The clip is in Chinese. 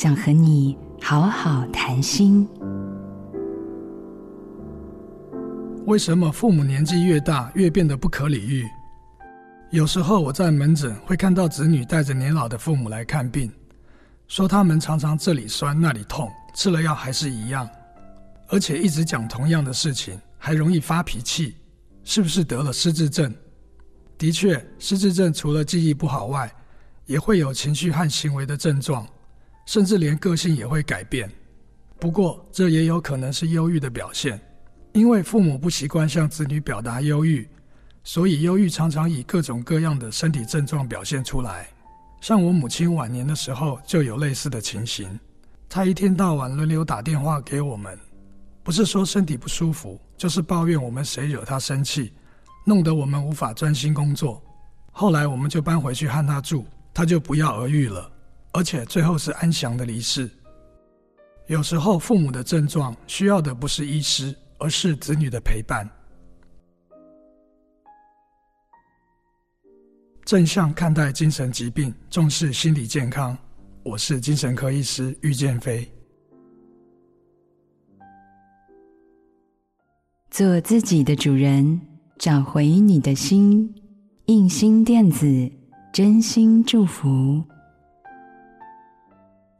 想和你好好谈心。为什么父母年纪越大越变得不可理喻？有时候我在门诊会看到子女带着年老的父母来看病，说他们常常这里酸那里痛，吃了药还是一样，而且一直讲同样的事情，还容易发脾气，是不是得了失智症？的确，失智症除了记忆不好外，也会有情绪和行为的症状，甚至连个性也会改变。不过，这也有可能是忧郁的表现，因为父母不习惯向子女表达忧郁，所以忧郁常常以各种各样的身体症状表现出来。像我母亲晚年的时候就有类似的情形，她一天到晚轮流打电话给我们，不是说身体不舒服，就是抱怨我们谁惹她生气。弄得我们无法专心工作，后来我们就搬回去和他住，他就不药而愈了，而且最后是安详的离世。有时候父母的症状需要的不是医师，而是子女的陪伴。正向看待精神疾病，重视心理健康。我是精神科医师郁建飞。做自己的主人。找回你的心，印心电子真心祝福。